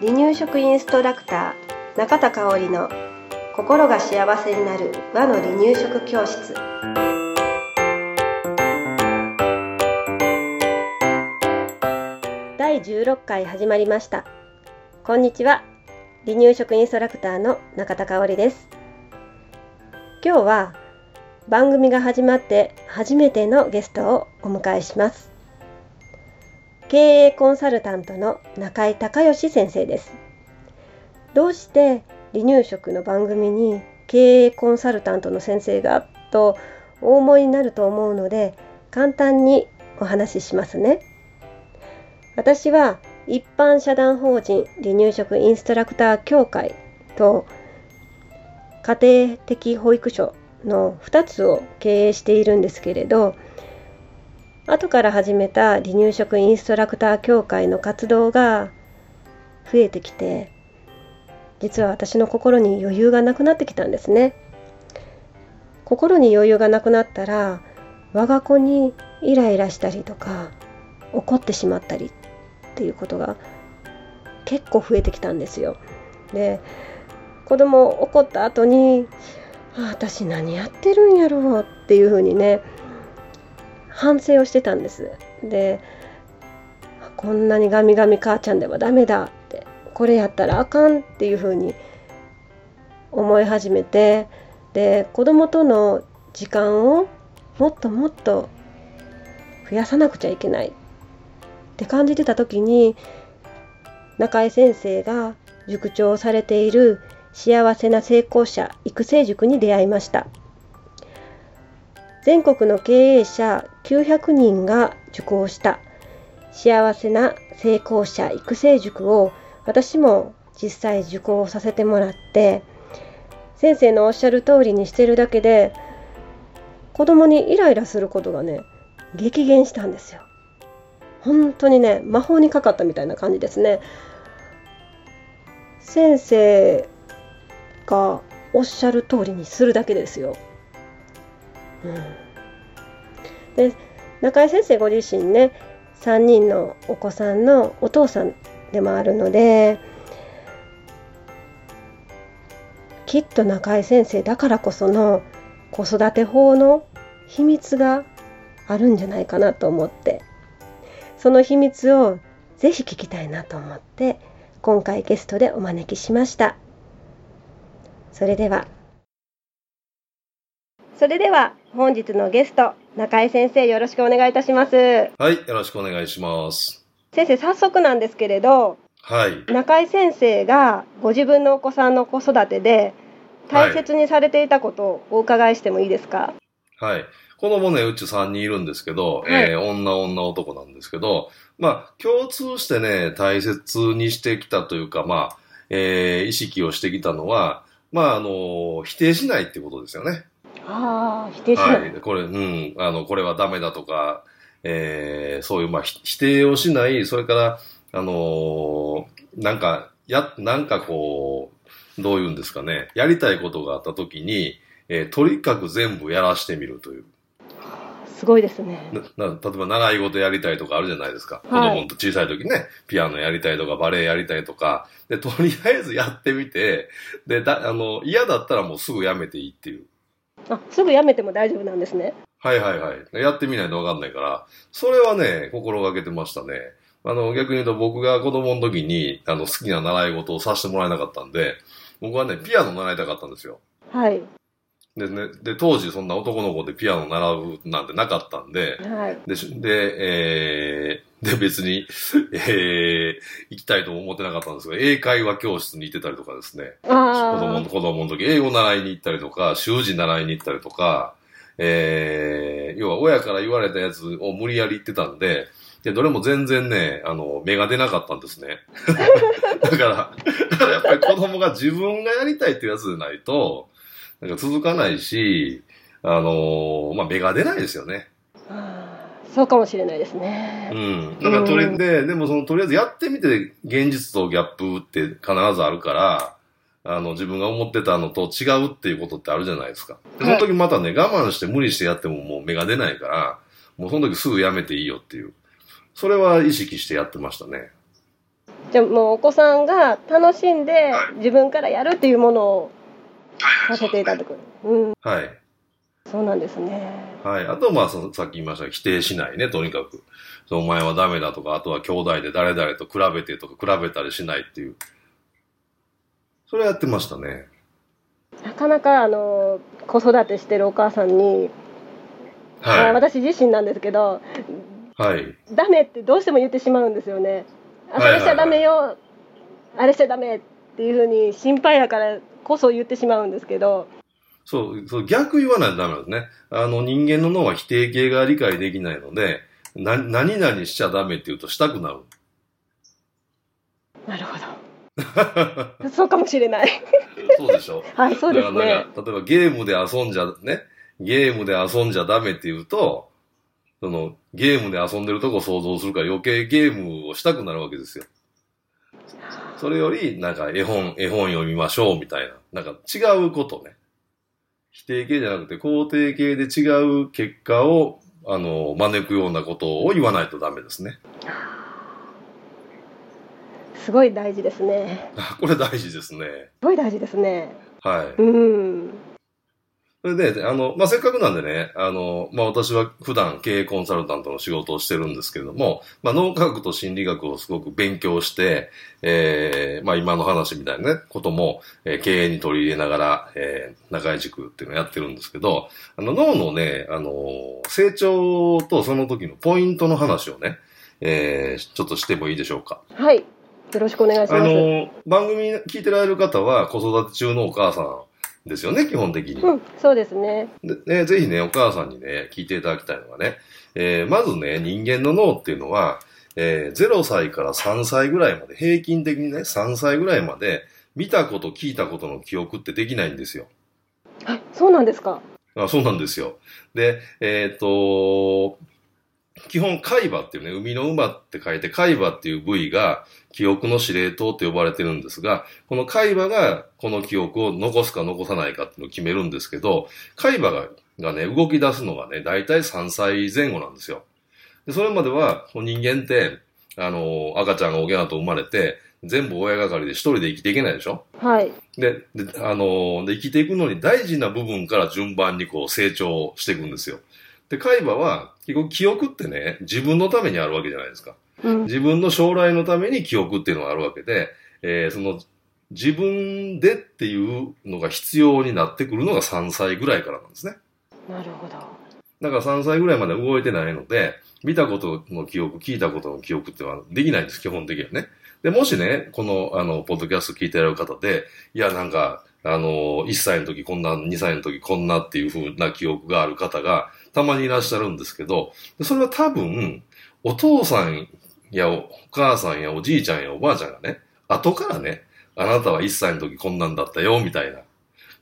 離乳食インストラクター中田香織の心が幸せになる和の離乳食教室。第16回始まりました。こんにちは。離乳食インストラクターの中田香織です。今日は番組が始まって初めてのゲストをお迎えします。経営コンサルタントの中井隆義先生です。どうして離乳食の番組に経営コンサルタントの先生がとお思いになると思うので簡単にお話ししますね。私は一般社団法人離乳食インストラクター協会と家庭的保育所の2つを経営しているんですけれど後から始めた離乳食インストラクター協会の活動が増えてきて実は私の心に余裕がなくなってきたんですね。心に余裕がなくなったら我が子にイライラしたりとか怒ってしまったりっていうことが結構増えてきたんですよ。で子供怒った後にあ私何やってるんやろうっていうふうにね反省をしてたんです。でこんなにガミガミ母ちゃんではダメだってこれやったらあかんっていうふうに思い始めてで子供との時間をもっともっと増やさなくちゃいけないって感じてた時に中井先生が塾長をされている幸せな成功者育成塾に出会いました。全国の経営者900人が受講した幸せな成功者育成塾を私も実際受講させてもらって先生のおっしゃる通りにしてるだけで子供にイライラすることがね激減したんですよ本当にね魔法にかかったみたいな感じですね先生がおっしゃる通りにするだけですよ。うん、で中井先生ご自身ね3人のお子さんのお父さんでもあるのできっと中井先生だからこその子育て法の秘密があるんじゃないかなと思ってその秘密をぜひ聞きたいなと思って今回ゲストでお招きしました。それではそれでは本日のゲスト中井先生よろしくお願いいたします。はいよろしくお願いします。先生早速なんですけれどはい。中井先生がご自分のお子さんの子育てで大切にされていたことをお伺いしてもいいですか？はい、子供ねうち3人いるんですけど、はい、えー、女女男なんですけどまあ共通してね大切にしてきたというかまあえー、意識をしてきたのは、まあ、あの、否定しないってことですよね。ああ、否定しない。はい。これ、うん、あの、これはダメだとか、えー、そういう、まあ、否定をしない、それから、あのー、なんか、や、なんかこう、どういうんですかね、やりたいことがあったときに、えー、とにかく全部やらしてみるという。すごいですね。な例えば習い事やりたいとかあるじゃないですか。はい、子供と小さい時ね、ピアノやりたいとかバレエやりたいとか、で、とりあえずやってみて、で、だ、あの、嫌だったらもうすぐやめていいっていう。あ、すぐやめても大丈夫なんですね。はいはいはい。やってみないとわかんないから、それはね、心がけてましたね。あの、逆に言うと僕が子供の時に、あの、好きな習い事をさせてもらえなかったんで、僕はね、ピアノ習いたかったんですよ。はい。でね、で、当時そんな男の子でピアノ習うなんてなかったんで、はい、で、で、えー、で、別に、えー、行きたいとも思ってなかったんですが、英会話教室に行ってたりとかですね、子供の、子供の時、英語習いに行ったりとか、習字習いに行ったりとか、えー、要は親から言われたやつを無理やり言ってたんで、で、どれも全然ね、あの、芽が出なかったんですね。だから、だからやっぱり子供が自分がやりたいっていうやつでないと、なんか続かないし、あのー、まあ、芽が出ないですよね。そうかもしれないですね。うん。だからとり、で、でもその、とりあえずやってみて、現実とギャップって必ずあるから、あの、自分が思ってたのと違うっていうことってあるじゃないですか。その時またね、我慢して無理してやってももう芽が出ないから、もうその時すぐやめていいよっていう。それは意識してやってましたね。じゃあもうお子さんが楽しんで自分からやるっていうものをさせていただく。うん。はい。そうなんですね。はい。あと、まあ、さっき言いました否定しないね、とにかく。お前はダメだとか、あとは兄弟で誰々と比べてとか、比べたりしないっていう。それやってましたね。なかなか、あの、子育てしてるお母さんに、はい、私自身なんですけど、はい。ダメってどうしても言ってしまうんですよね。あ、それしちゃダメよ、あれしちゃダメっていうふうに心配やからこそ言ってしまうんですけど。そう、そう、逆言わないとダメなんですね。あの、人間の脳は否定形が理解できないので、な、何々しちゃダメって言うとしたくなる。なるほど。そうかもしれない。そうでしょはい、そうですね。例えばゲームで遊んじゃ、ね、ゲームで遊んじゃダメって言うと、その、ゲームで遊んでるとこ想像するから余計ゲームをしたくなるわけですよ。それより、なんか絵本、絵本読みましょうみたいな。なんか違うことね。否定形じゃなくて肯定形で違う結果を、あの、招くようなことを言わないとダメですね。すごい大事ですね。これ大事ですね。すごい大事ですね。はい。うん。それで、あの、まあ、せっかくなんでね、あの、まあ、私は普段経営コンサルタントの仕事をしてるんですけれども、まあ、脳科学と心理学をすごく勉強して、ええー、まあ、今の話みたいなね、ことも、えー、経営に取り入れながら、えー、中井塾っていうのをやってるんですけど、あの、脳のね、あの、成長とその時のポイントの話をね、えー、ちょっとしてもいいでしょうか。はい。よろしくお願いします。あの、番組聞いてられる方は、子育て中のお母さん、ですよね、基本的に。うん、そうですね。でね、ぜひね、お母さんにね、聞いていただきたいのがね、えー、まずね、人間の脳っていうのは、えー、0歳から3歳ぐらいまで、平均的にね、3歳ぐらいまで、見たこと、聞いたことの記憶ってできないんですよ。あ、そうなんですか。あそうなんですよ。で、えっ、ー、と、基本、海馬っていうね、海の馬って書いて、海馬っていう部位が、記憶の司令塔って呼ばれてるんですが、この海馬がこの記憶を残すか残さないかっていうのを決めるんですけど、海馬ががね、動き出すのがね、だいたい3歳前後なんですよ。でそれまでは、人間って、あの、赤ちゃんが大きなと生まれて、全部親がかりで一人で生きていけないでしょ？はい。で、で、あの、で、生きていくのに大事な部分から順番にこう成長していくんですよ。で、海馬は、結局記憶ってね、自分のためにあるわけじゃないですか。うん、自分の将来のために記憶っていうのがあるわけで、えー、その、自分でっていうのが必要になってくるのが3歳ぐらいからなんですね。なるほど。だから3歳ぐらいまで動いてないので、見たことの記憶、聞いたことの記憶ってのはできないんです、基本的にはね。で、もしね、この、あの、ポッドキャスト聞いてられる方で、いや、なんか、あの、1歳の時こんな、2歳の時こんなっていう風な記憶がある方が、たまにいらっしゃるんですけど、それは多分、お父さんやお母さんやおじいちゃんやおばあちゃんがね、後からね、あなたは1歳の時こんなんだったよ、みたいな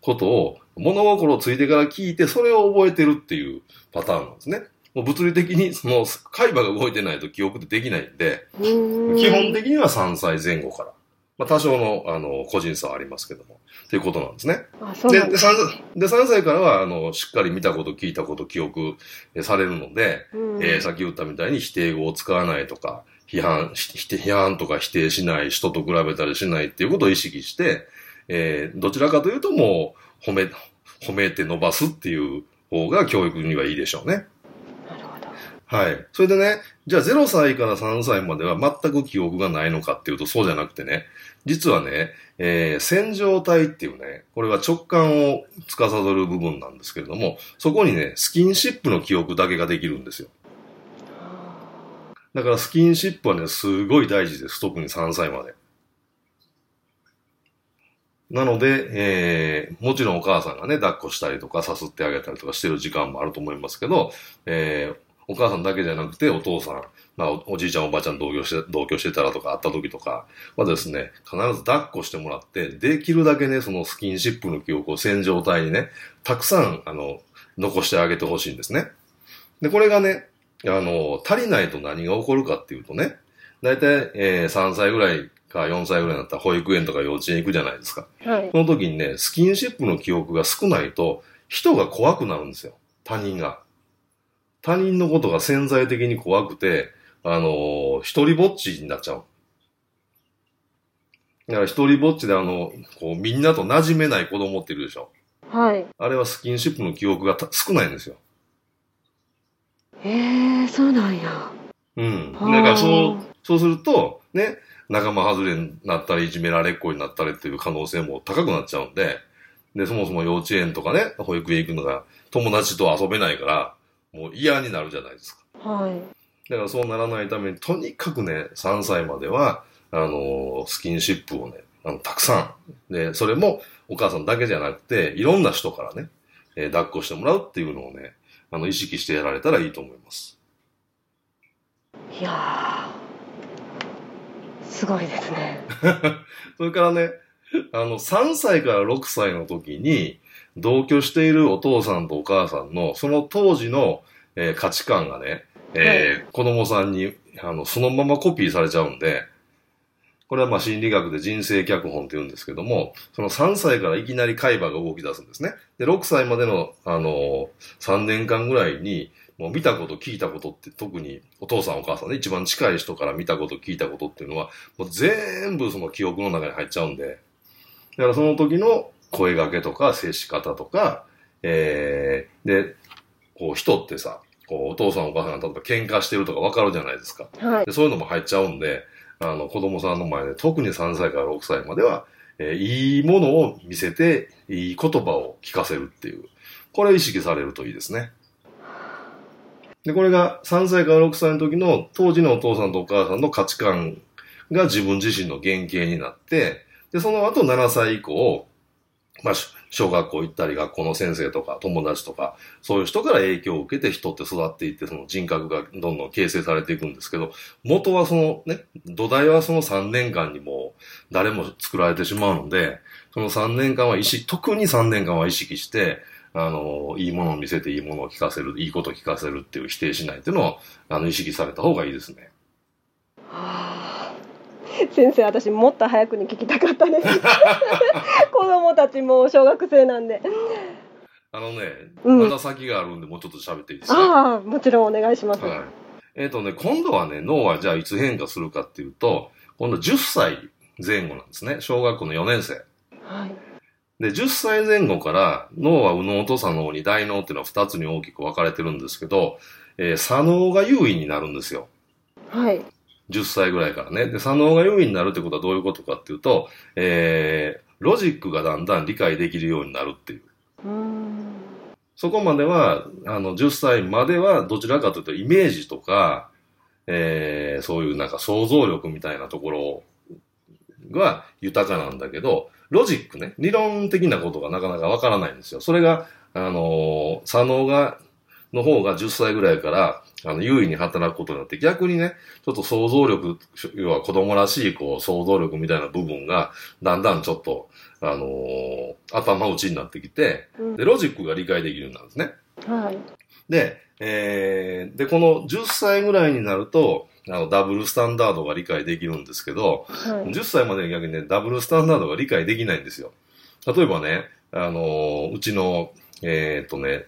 ことを、物心ついてから聞いて、それを覚えてるっていうパターンなんですね。もう物理的に、その、海馬が動いてないと記憶ってできないんで、基本的には3歳前後から。まあ、多少の、あの、個人差はありますけども。ということなんですね。あそうでで 3, で、3歳からは、あの、しっかり見たこと、聞いたこと、記憶されるので、うん、えー、さっき言ったみたいに否定語を使わないとか、批判、批判とか否定しない、人と比べたりしないっていうことを意識して、えー、どちらかというともう、褒め、褒めて伸ばすっていう方が教育にはいいでしょうね。はい。それでね、じゃあ0歳から3歳までは全く記憶がないのかっていうとそうじゃなくてね、実はね、えー、線状体っていうね、これは直感を司る部分なんですけれども、そこにね、スキンシップの記憶だけができるんですよ。だからスキンシップはね、すごい大事です。特に3歳まで。なので、えー、もちろんお母さんがね、抱っこしたりとか、さすってあげたりとかしてる時間もあると思いますけど、えー、お母さんだけじゃなくて、お父さん、まあお、おじいちゃんおばあちゃん同居して、同居してたらとか、会った時とかはですね、必ず抱っこしてもらって、できるだけね、そのスキンシップの記憶を線状体にね、たくさん、あの、残してあげてほしいんですね。で、これがね、あの、足りないと何が起こるかっていうとね、だいたい、えー、3歳ぐらいか4歳ぐらいになったら保育園とか幼稚園行くじゃないですか。はい。その時にね、スキンシップの記憶が少ないと、人が怖くなるんですよ。他人が。他人のことが潜在的に怖くて、あの、一人ぼっちになっちゃう。だから一人ぼっちであの、こう、みんなと馴染めない子供っているでしょ。はい。あれはスキンシップの記憶が少ないんですよ。へえー、そうなんや。うん。だからそう、そうすると、ね、仲間外れになったり、いじめられっ子になったりっていう可能性も高くなっちゃうんで、で、そもそも幼稚園とかね、保育園行くのが友達と遊べないから、もう嫌になるじゃないですか。はい。だからそうならないために、とにかくね、3歳までは、あの、スキンシップをね、あの、たくさん。で、それもお母さんだけじゃなくて、いろんな人からね、えー、抱っこしてもらうっていうのをね、あの、意識してやられたらいいと思います。いやー、すごいですね。それからね、あの、3歳から6歳の時に、同居しているお父さんとお母さんの、その当時の、えー、価値観がね、えー、はい、子供さんに、あの、そのままコピーされちゃうんで、これはまあ心理学で人生脚本って言うんですけども、その3歳からいきなり海馬が動き出すんですね。で、6歳までの、あの、3年間ぐらいに、もう見たこと聞いたことって特にお父さんお母さんね、一番近い人から見たこと聞いたことっていうのは、もう全部その記憶の中に入っちゃうんで、だからその時の声掛けとか接し方とか、えー、で、こう人ってさ、こうお父さんお母さんが例えば喧嘩してるとかわかるじゃないですか。はい、で。そういうのも入っちゃうんで、あの子供さんの前で特に3歳から6歳までは、えー、いいものを見せて、いい言葉を聞かせるっていう。これを意識されるといいですね。で、これが3歳から6歳の時の当時のお父さんとお母さんの価値観が自分自身の原型になって、で、その後7歳以降、まあ、小学校行ったり学校の先生とか友達とか、そういう人から影響を受けて人って育っていって、その人格がどんどん形成されていくんですけど、元はそのね、土台はその3年間にも誰も作られてしまうので、その3年間は意識、特に3年間は意識して、あの、いいものを見せていいものを聞かせる、いいことを聞かせるっていう否定しないっていうのを、あの、意識された方がいいですね。先生私もっと早くに聞きたかったです。子供たちも小学生なんで。あのね、うん、まだ先があるんでもうちょっと喋っていいですか？ああもちろんお願いします、はい、えっ、ー、とね今度はね脳はじゃあいつ変化するかっていうと今度10歳前後なんですね。小学校の4年生。はい。で、10歳前後から脳は右脳と左脳に大脳っていうのは2つに大きく分かれてるんですけど、えー、左脳が優位になるんですよ。はい。10歳ぐらいからね。で、左脳が優位になるってことはどういうことかっていうと、えー、ロジックがだんだん理解できるようになるっていう。うんそこまでは、あの、10歳まではどちらかというとイメージとか、えー、そういうなんか想像力みたいなところが豊かなんだけど、ロジックね、理論的なことがなかなかわからないんですよ。それが、あのー、左脳が、の方が10歳ぐらいから、あの、優位に働くことによって、逆にね、ちょっと想像力、要は子供らしい、こう、想像力みたいな部分が、だんだんちょっと、あのー、頭打ちになってきて、で、ロジックが理解できるようになるんですね。はい。で、えー、で、この10歳ぐらいになると、あの、ダブルスタンダードが理解できるんですけど、はい、10歳までに逆にね、ダブルスタンダードが理解できないんですよ。例えばね、あのー、うちの、えー、っとね、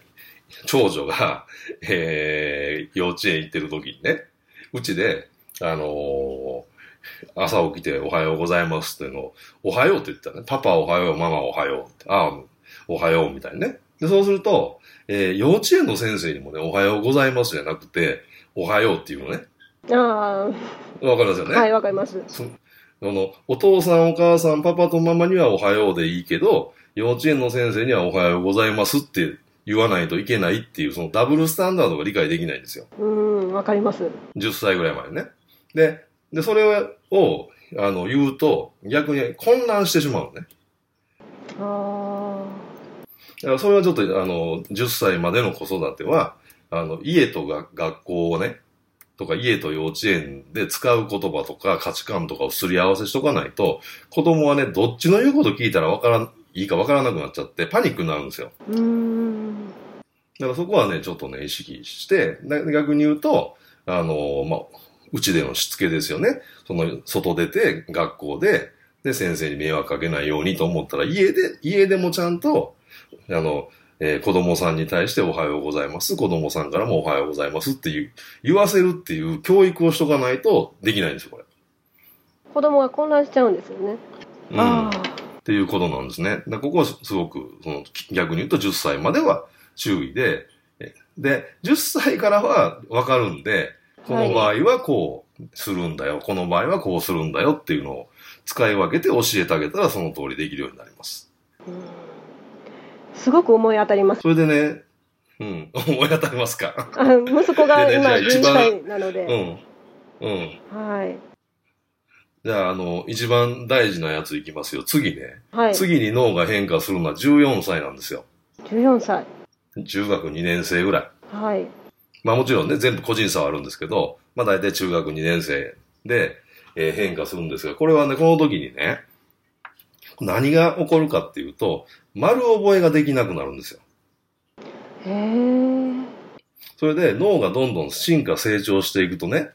長女が、えー、幼稚園行ってる時にね、うちで、あのー、朝起きておはようございますっていうのを、おはようって言ったらね、パパおはよう、ママおはようって、ああ、おはようみたいにね。で、そうすると、えー、幼稚園の先生にもね、おはようございますじゃなくて、おはようっていうのね。ああ。わかりますよね？はい、わかります。その、お父さんお母さん、パパとママにはおはようでいいけど、幼稚園の先生にはおはようございますって言わないといけないっていう、そのダブルスタンダードが理解できないんですよ。うん、わかります。10歳ぐらいまでね。で、で、それを、あの、言うと、逆に混乱してしまうのね。ああ。だからそれはちょっと、あの、10歳までの子育ては、あの、家とが学校をね、とか家と幼稚園で使う言葉とか価値観とかをすり合わせしとかないと、子供はね、どっちの言うこと聞いたらわからん、いいかわからなくなっちゃって、パニックになるんですよ。うん。だからそこはね、ちょっとね、意識して、逆に言うと、あの、まあ、うちでのしつけですよね。その、外出て、学校で、で、先生に迷惑かけないようにと思ったら、家で、家でもちゃんと、あの、えー、子供さんに対しておはようございます。子供さんからもおはようございますっていう、言わせるっていう教育をしとかないとできないんですよ、これ。子供が混乱しちゃうんですよね。うん。っていうことなんですね。ここはすごく、その逆に言うと10歳までは注意で、で、10歳からはわかるんで、この場合はこうするんだよ、はい、この場合はこうするんだよっていうのを使い分けて教えてあげたらその通りできるようになります。すごく思い当たります。それでね、うん、思い当たりますか？息子が今11歳なので。うん。うん。はい。じゃあ、あの、一番大事なやついきますよ。次ね。はい。次に脳が変化するのは14歳なんですよ。14歳。中学2年生ぐらい。はい。まあもちろんね、全部個人差はあるんですけど、まあ大体中学2年生で、えー、変化するんですが、これはね、この時にね、何が起こるかっていうと、丸覚えができなくなるんですよ。へー。それで脳がどんどん進化成長していくとね、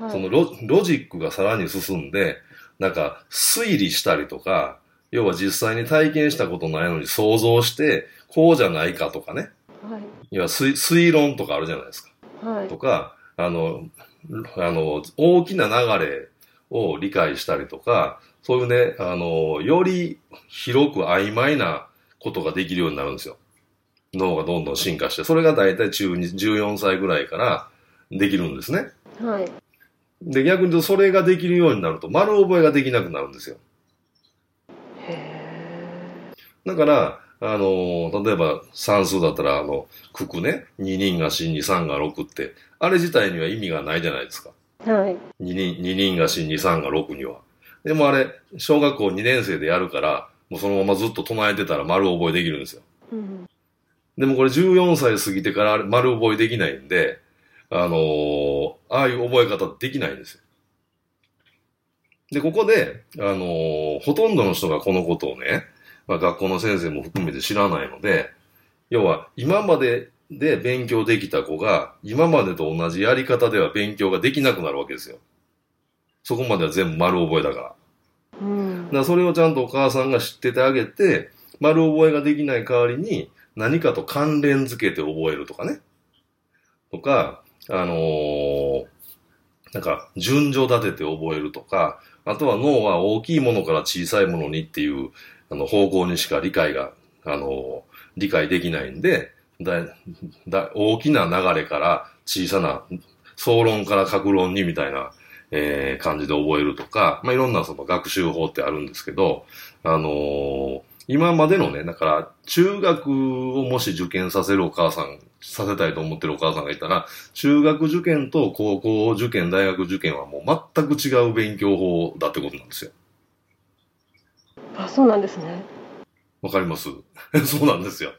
はい、そのロロジックがさらに進んで、なんか推理したりとか、要は実際に体験したことないのに想像して、こうじゃないかとかね。はい。要は推推論とかあるじゃないですか。はい。とか、あの、あの、大きな流れを理解したりとか、そういうね、あの、より広く曖昧なことができるようになるんですよ。脳がどんどん進化して、それが大体中に14歳ぐらいからできるんですね。はい。で、逆に言うとそれができるようになると丸覚えができなくなるんですよ。へだから、あの、例えば算数だったら、あの、九九ね、二人が死に三が六って、あれ自体には意味がないじゃないですか。はい。二人、二人が死に三が六には。でもあれ、小学校二年生でやるから、もうそのままずっと唱えてたら丸覚えできるんですよ。うん、でもこれ14歳過ぎてから丸覚えできないんで、あのー、ああいう覚え方できないんですよ。で、ここで、あのー、ほとんどの人がこのことをね、まあ、学校の先生も含めて知らないので、要は今までで勉強できた子が今までと同じやり方では勉強ができなくなるわけですよ。そこまでは全部丸覚えだから。うん、だからそれをちゃんとお母さんが知っててあげて、丸覚えができない代わりに何かと関連づけて覚えるとかね。とか、あのー、なんか順序立てて覚えるとか、あとは脳は大きいものから小さいものにっていうあの、方向にしか理解が、あの、理解できないんで、だ、だ、大きな流れから小さな、総論から格論にみたいな、えー、感じで覚えるとか、まあ、いろんなその学習法ってあるんですけど、あのー、今までのね、だから、中学をもし受験させるお母さん、させたいと思ってるお母さんがいたら、中学受験と高校受験、大学受験はもう全く違う勉強法だってことなんですよ。あ、そうなんですね。わかります？そうなんですよ。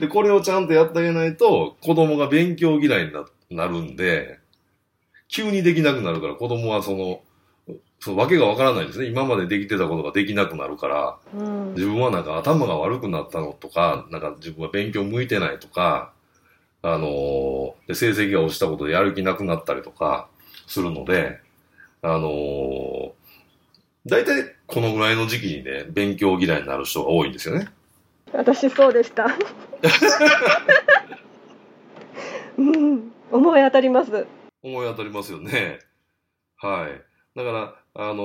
で、これをちゃんとやってあげないと、子供が勉強嫌いにななるんで、急にできなくなるから子供はその、そのわけがわからないですね。今までできてたことができなくなるから、うん、自分はなんか頭が悪くなったのとか、なんか自分は勉強向いてないとか、あのー、で成績が落ちたことでやる気なくなったりとかするので、あのー、大体このぐらいの時期にね、勉強嫌いになる人が多いんですよね。私そうでした。うん、思い当たります。思い当たりますよね。はい。だから、あの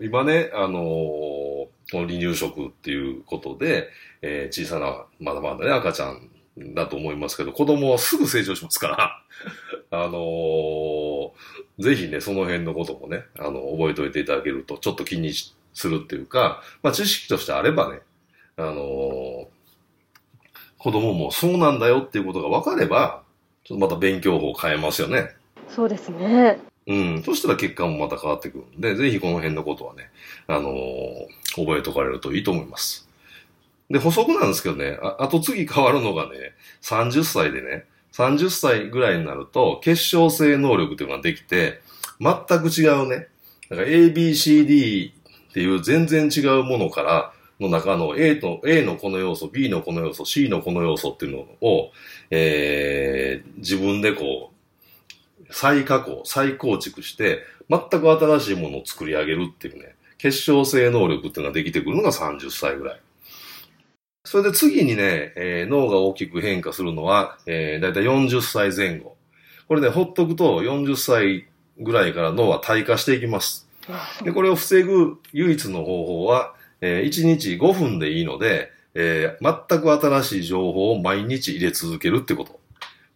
ー、今ね、あのー、この離乳食っていうことで、えー、小さな、まだまだね、赤ちゃんだと思いますけど、子供はすぐ成長しますから、あのー、ぜひね、その辺のこともね、あの、覚えておいていただけると、ちょっと気にするっていうか、まあ、知識としてあればね、あのー、子供もそうなんだよっていうことが分かれば、ちょっとまた勉強法を変えますよね。そうですね。うん。そしたら結果もまた変わってくるんで、ぜひこの辺のことはね、あのー、覚えとかれるといいと思います。で、補足なんですけどね、ああと次変わるのがね、30歳でね、30歳ぐらいになると、結晶性能力っていうのができて、全く違うね、だから ABCD っていう全然違うものからの中の A と、A のこの要素、B のこの要素、C のこの要素っていうのを、えー、自分でこう、再加工、再構築して、全く新しいものを作り上げるっていうね、結晶性能力っていうのができてくるのが30歳ぐらい。それで次にね、えー、脳が大きく変化するのは、えー、だいたい40歳前後。これね、ほっとくと40歳ぐらいから脳は退化していきます。で、これを防ぐ唯一の方法は、えー、1日5分でいいので、えー、全く新しい情報を毎日入れ続けるってこと。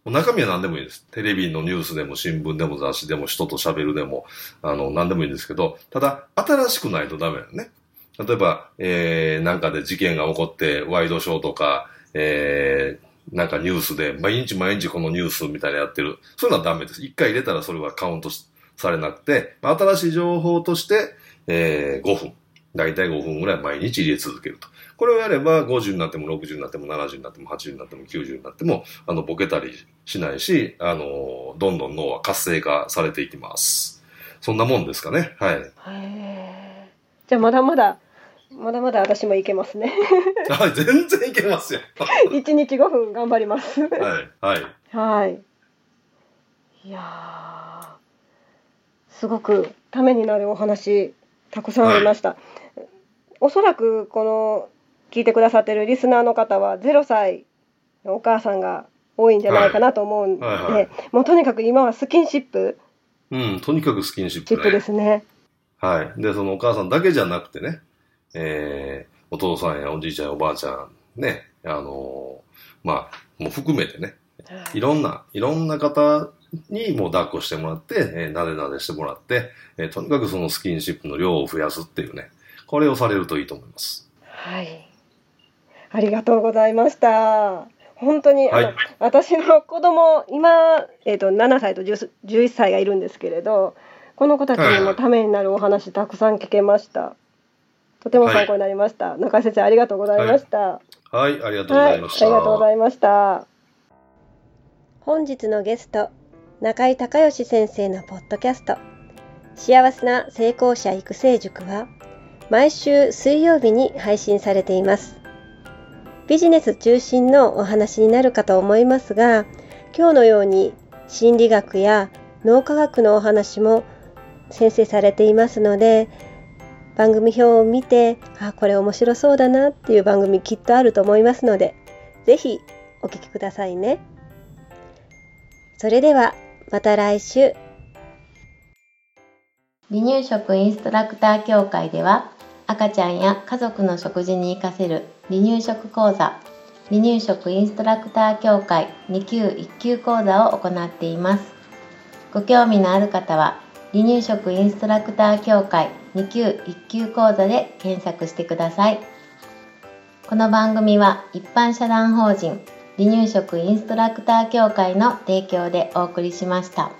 中身は何でもいいです。テレビのニュースでも新聞でも雑誌でも人と喋るでも、あの、何でもいいんですけど、ただ、新しくないとダメだよね。例えば、えー、なんかで事件が起こって、ワイドショーとか、えー、なんかニュースで、毎日毎日このニュースみたいなやってる。そういうのはダメです。一回入れたらそれはカウントされなくて、新しい情報として、えー、5分。だいたい5分ぐらい毎日入れ続けると。これをやれば50になっても60になっても70になっても80になっても90になっても、あの、ボケたりしないし、あの、どんどん脳は活性化されていきます。そんなもんですかね。はい。じゃあまだまだ、まだまだ私もいけますね。はい、全然いけますよ。1日5分頑張ります。はい、はい。はい。いやすごくためになるお話、たくさんありました。はい、おそらくこの聞いてくださってるリスナーの方は0歳のお母さんが多いんじゃないかなと思うんで、はいはいはい、もうとにかく今はスキンシップ。うん、とにかくスキンシップ、ね、シップですね。はい。で、そのお母さんだけじゃなくてね、えー、お父さんやおじいちゃんやおばあちゃん、ね、あのー、まあ、もう含めてね、いろんな、いろんな方にもう抱っこしてもらって、えー、なでなでしてもらって、えー、とにかくそのスキンシップの量を増やすっていうね、これをされるといいと思います。はい。ありがとうございました。本当に、はい、あの私の子供今、えーと、7歳と11歳がいるんですけれどこの子たちにもためになるお話たくさん聞けました。とても参考になりました。はい、中井先生ありがとうございました。はい、はい、ありがとうございました、ありがとうございました。本日のゲスト中井隆義先生のポッドキャスト幸せな成功者育成塾は毎週水曜日に配信されています。ビジネス中心のお話になるかと思いますが、今日のように心理学や脳科学のお話も先生されていますので、番組表を見て、あ、これ面白そうだなっていう番組きっとあると思いますので、ぜひお聞きくださいね。それではまた来週。離乳食インストラクター協会では赤ちゃんや家族の食事に活かせる離乳食講座。離乳食インストラクター協会2級1級講座を行っています。ご興味のある方は離乳食インストラクター協会2級1級講座で検索してください。この番組は一般社団法人離乳食インストラクター協会の提供でお送りしました。